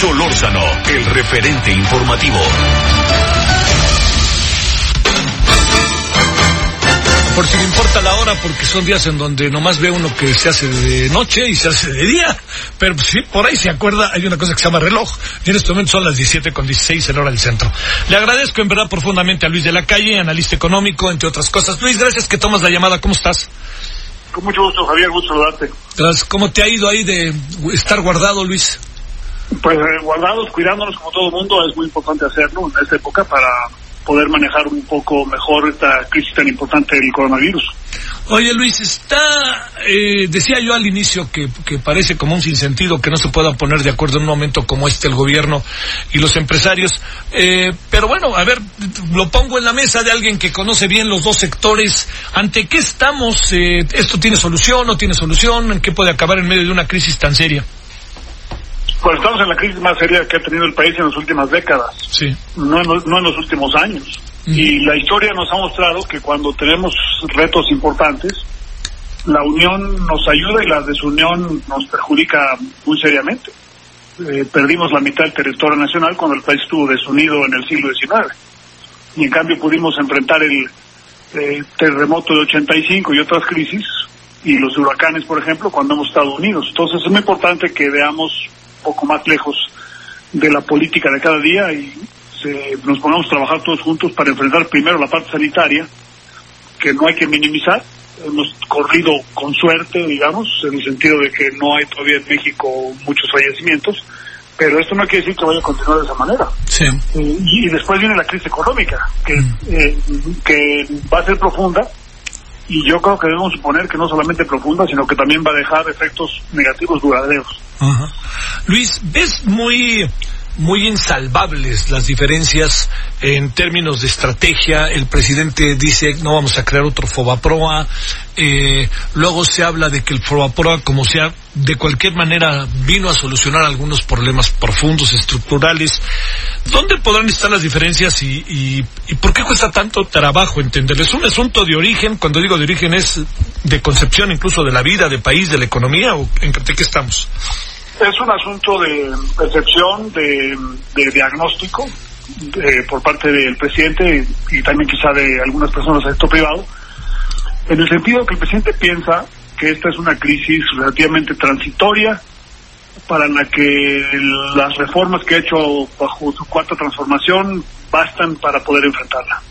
Solórzano, el referente informativo. Por si le importa la hora, porque son días en donde nomás ve uno que se hace de noche y se hace de día. Pero sí, por ahí se acuerda, hay una cosa que se llama reloj. Y en este momento son las 17 con 16 en hora del centro. Le agradezco en verdad profundamente a Luis de la Calle, analista económico, entre otras cosas. Luis, gracias que tomas la llamada. ¿Cómo estás? Con mucho gusto, Javier, gusto saludarte. ¿Cómo te ha ido ahí de estar guardado, Luis? Pues eh, guardados, cuidándonos como todo mundo, es muy importante hacerlo en esta época para poder manejar un poco mejor esta crisis tan importante del coronavirus. Oye Luis, está, eh, decía yo al inicio que, que, parece como un sinsentido que no se puedan poner de acuerdo en un momento como este el gobierno y los empresarios, eh, pero bueno, a ver, lo pongo en la mesa de alguien que conoce bien los dos sectores, ¿ante qué estamos? Eh, ¿Esto tiene solución, no tiene solución? ¿En qué puede acabar en medio de una crisis tan seria? Pues estamos en la crisis más seria que ha tenido el país en las últimas décadas, sí. no, en los, no en los últimos años. Mm. Y la historia nos ha mostrado que cuando tenemos retos importantes, la unión nos ayuda y la desunión nos perjudica muy seriamente. Eh, perdimos la mitad del territorio nacional cuando el país estuvo desunido en el siglo XIX. Y en cambio pudimos enfrentar el eh, terremoto de 85 y otras crisis y los huracanes, por ejemplo, cuando hemos estado unidos. Entonces es muy importante que veamos poco más lejos de la política de cada día y se, nos pongamos a trabajar todos juntos para enfrentar primero la parte sanitaria, que no hay que minimizar. Hemos corrido con suerte, digamos, en el sentido de que no hay todavía en México muchos fallecimientos, pero esto no quiere decir que vaya a continuar de esa manera. Sí. Y, después viene la crisis económica, que, mm. eh, que va a ser profunda, y yo creo que debemos suponer que no solamente profunda, sino que también va a dejar efectos negativos duraderos. Luis, ¿ves muy muy insalvables las diferencias en términos de estrategia. El presidente dice no vamos a crear otro Fobaproa. Eh, luego se habla de que el Fobaproa, como sea, de cualquier manera vino a solucionar algunos problemas profundos, estructurales. ¿Dónde podrán estar las diferencias y, y, y por qué cuesta tanto trabajo entenderlo? ¿Es un asunto de origen? Cuando digo de origen es de concepción incluso de la vida, de país, de la economía o en qué estamos? Es un asunto de percepción, de, diagnóstico de, por parte del presidente y, también quizá de algunas personas del sector privado, en el sentido que el presidente piensa que esta es una crisis relativamente transitoria para la que las reformas que ha hecho bajo su cuarta transformación bastan para poder enfrentarla.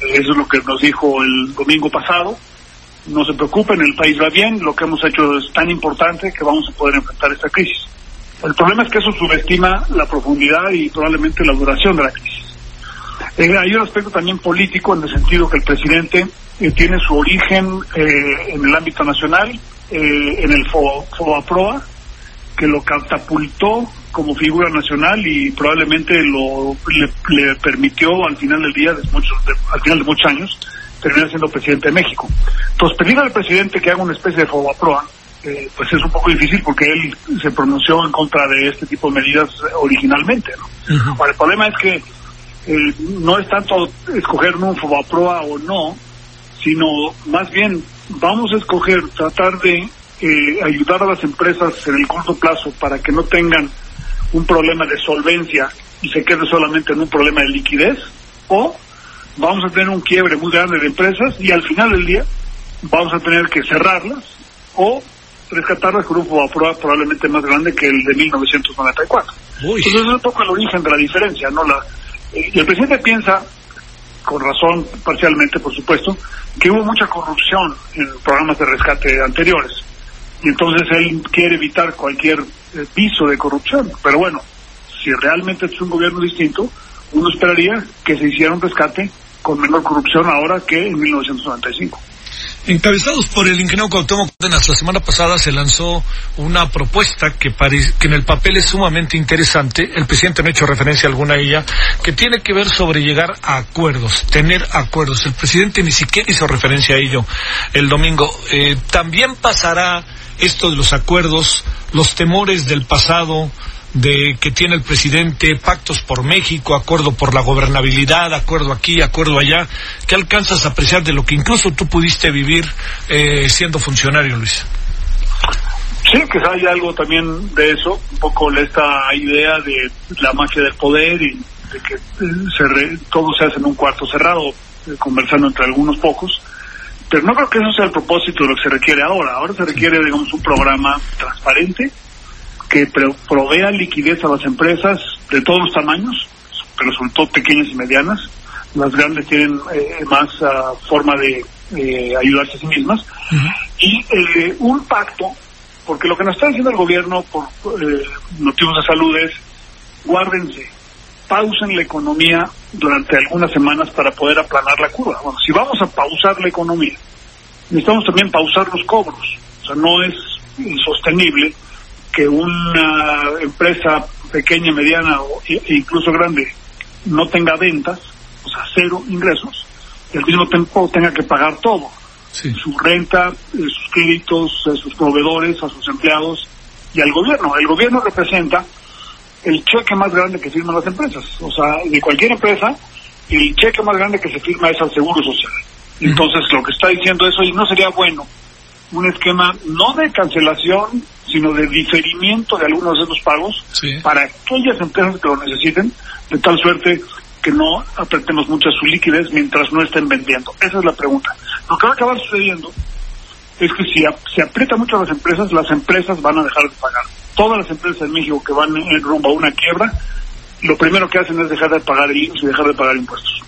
Eso es lo que nos dijo el domingo pasado. No se preocupen, el país va bien, lo que hemos hecho es tan importante que vamos a poder enfrentar esta crisis. El problema es que eso subestima la profundidad y probablemente la duración de la crisis. Eh, hay un aspecto también político en el sentido que el presidente eh, tiene su origen eh, en el ámbito nacional, en el FOAPROA, que lo catapultó como figura nacional y probablemente lo le, permitió al final del día, de muchos, al final de muchos años, terminar siendo presidente de México. Entonces, pedirle al presidente que haga una especie de FOAPROA eh, pues es un poco difícil porque él se pronunció en contra de este tipo de medidas originalmente. ¿no? el problema es que eh, no es tanto escoger un Fobaproa o no, sino más bien vamos a escoger tratar de eh, ayudar a las empresas en el corto plazo para que no tengan un problema de solvencia y se quede solamente en un problema de liquidez, o vamos a tener un quiebre muy grande de empresas y al final del día vamos a tener que cerrarlas o rescatarlas con un prueba probablemente más grande que el de 1994. Entonces es un poco el origen de la diferencia, ¿no? La, eh, y el presidente piensa, con razón parcialmente, por supuesto, que hubo mucha corrupción en programas de rescate anteriores. Y entonces él quiere evitar cualquier eh, piso de corrupción. Pero bueno, si realmente es un gobierno distinto, uno esperaría que se hiciera un rescate con menor corrupción ahora que en 1995. Encabezados por el ingeniero Cuauhtémoc Cárdenas, la semana pasada se lanzó una propuesta que, que en el papel es sumamente interesante, el presidente no ha hecho referencia alguna a ella, que tiene que ver sobre llegar a acuerdos, tener acuerdos. El presidente ni siquiera hizo referencia a ello el domingo. Eh, también pasará esto de los acuerdos, los temores del pasado, de que tiene el presidente, pactos por México, acuerdo por la gobernabilidad, acuerdo aquí, acuerdo allá. ¿Qué alcanzas a apreciar de lo que incluso tú pudiste vivir eh, siendo funcionario, Luis? Sí, que hay algo también de eso, un poco esta idea de la magia del poder y de que eh, se todo se hace en un cuarto cerrado, eh, conversando entre algunos pocos. Pero no creo que eso sea el propósito de lo que se requiere ahora. Ahora se requiere, digamos, un programa transparente, que provea liquidez a las empresas de todos los tamaños, pero sobre todo pequeñas y medianas. Las grandes tienen eh, más ah, forma de eh, ayudarse a sí mismas. Y eh, un pacto, porque lo que nos está diciendo el gobierno por motivos de salud es, guárdense, pausen la economía durante algunas semanas para poder aplanar la curva. Bueno, si vamos a pausar la economía, necesitamos también pausar los cobros. O sea, no es insostenible que una empresa pequeña, mediana o e incluso grande no tenga ventas, o sea, cero ingresos, y al mismo tiempo tenga que pagar todo. Su renta, eh, sus créditos, a sus proveedores, a sus empleados y al gobierno. El gobierno representa el cheque más grande que firman las empresas. O sea, de cualquier empresa, el cheque más grande que se firma es al Seguro Social. Entonces, lo que está diciendo eso, y no sería bueno un esquema no de cancelación, sino de diferimiento de algunos de esos pagos para aquellas empresas que lo necesiten, de tal suerte que no apretemos mucho su liquidez mientras no estén vendiendo. Esa es la pregunta. Lo que va a acabar sucediendo es que si se aprieta mucho a las empresas, las empresas van a dejar de pagar. Todas las empresas en México que van en rumbo a una quiebra, lo primero que hacen es dejar de pagar el y dejar de pagar impuestos.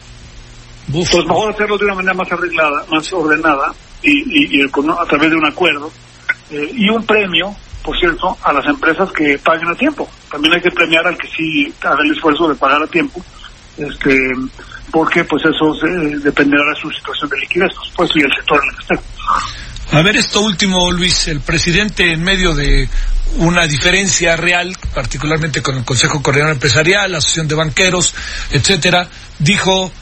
Entonces, mejor hacerlo de una manera más arreglada, más ordenada, y, a través de un acuerdo eh, y un premio, por cierto, a las empresas que paguen a tiempo. También hay que premiar al que sí haga el esfuerzo de pagar a tiempo, este, porque pues eso dependerá de su situación de liquidez, pues y el sector en el que esté. A ver esto último, Luis, el presidente en medio de una diferencia real, particularmente con el Consejo Coordinador Empresarial, la Asociación de Banqueros, etcétera, dijo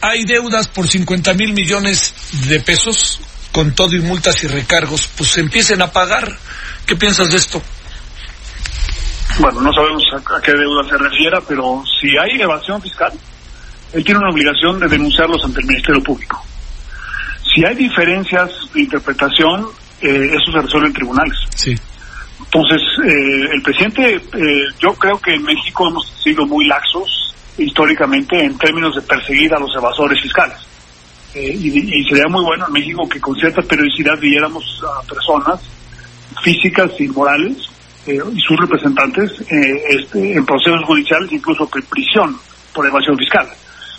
hay deudas por 50 mil millones de pesos con todo y multas y recargos, pues empiecen a pagar. ¿Qué piensas de esto? Bueno, no sabemos a, qué deuda se refiera, pero si hay evasión fiscal, él tiene una obligación de denunciarlos ante el Ministerio Público. Si hay diferencias de interpretación, eh, eso se resuelve en tribunales. Sí. Entonces, eh, el presidente, eh, yo creo que en México hemos sido muy laxos históricamente en términos de perseguir a los evasores fiscales. Eh, y, sería muy bueno en México que con cierta periodicidad viéramos a personas físicas y morales eh, y sus representantes eh, este, en procesos judiciales, incluso en prisión por evasión fiscal.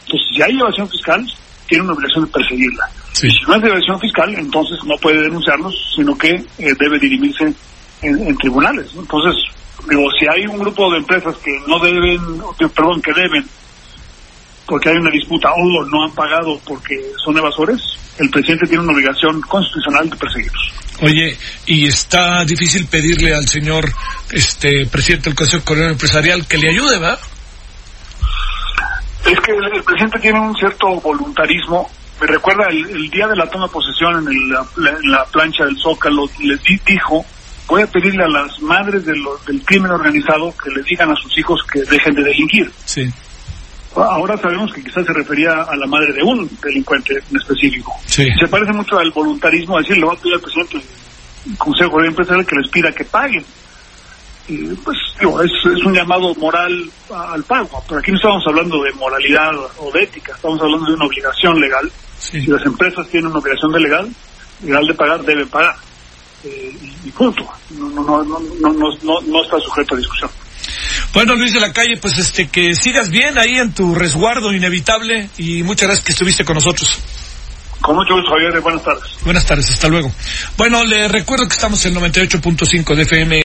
Entonces, si hay evasión fiscal, tiene una obligación de perseguirla. Si no es de evasión fiscal, entonces no puede denunciarlos, sino que debe dirimirse en, tribunales. Entonces, digo, si hay un grupo de empresas que no deben, perdón, que deben porque hay una disputa o no han pagado porque son evasores, el presidente tiene una obligación constitucional de perseguirlos. Oye, y está difícil pedirle al señor este presidente del Consejo Coordinador Empresarial que le ayude, ¿verdad? Es que el, presidente tiene un cierto voluntarismo. Me recuerda el, día de la toma de posesión en, la, plancha del Zócalo, le dijo, voy a pedirle a las madres del crimen organizado que le digan a sus hijos que dejen de delinquir. Sí. Ahora sabemos que quizás se refería a la madre de un delincuente en específico. Se parece mucho al voluntarismo, decir, le va a pedir al presidente del Consejo de Empresarial que les pida que paguen. pues es, un llamado moral al pago, pero aquí no estamos hablando de moralidad o de ética, estamos hablando de una obligación legal. Si las empresas tienen una obligación de legal, legal de pagar, deben pagar. Eh, y, punto. No, no, no, no, no, no está sujeto a discusión. Bueno, Luis de la Calle, pues este que sigas bien ahí en tu resguardo inevitable y muchas gracias que estuviste con nosotros. Con mucho gusto, Javier. Buenas tardes. Buenas tardes, hasta luego. Bueno, le recuerdo que estamos en 98.5 de FM.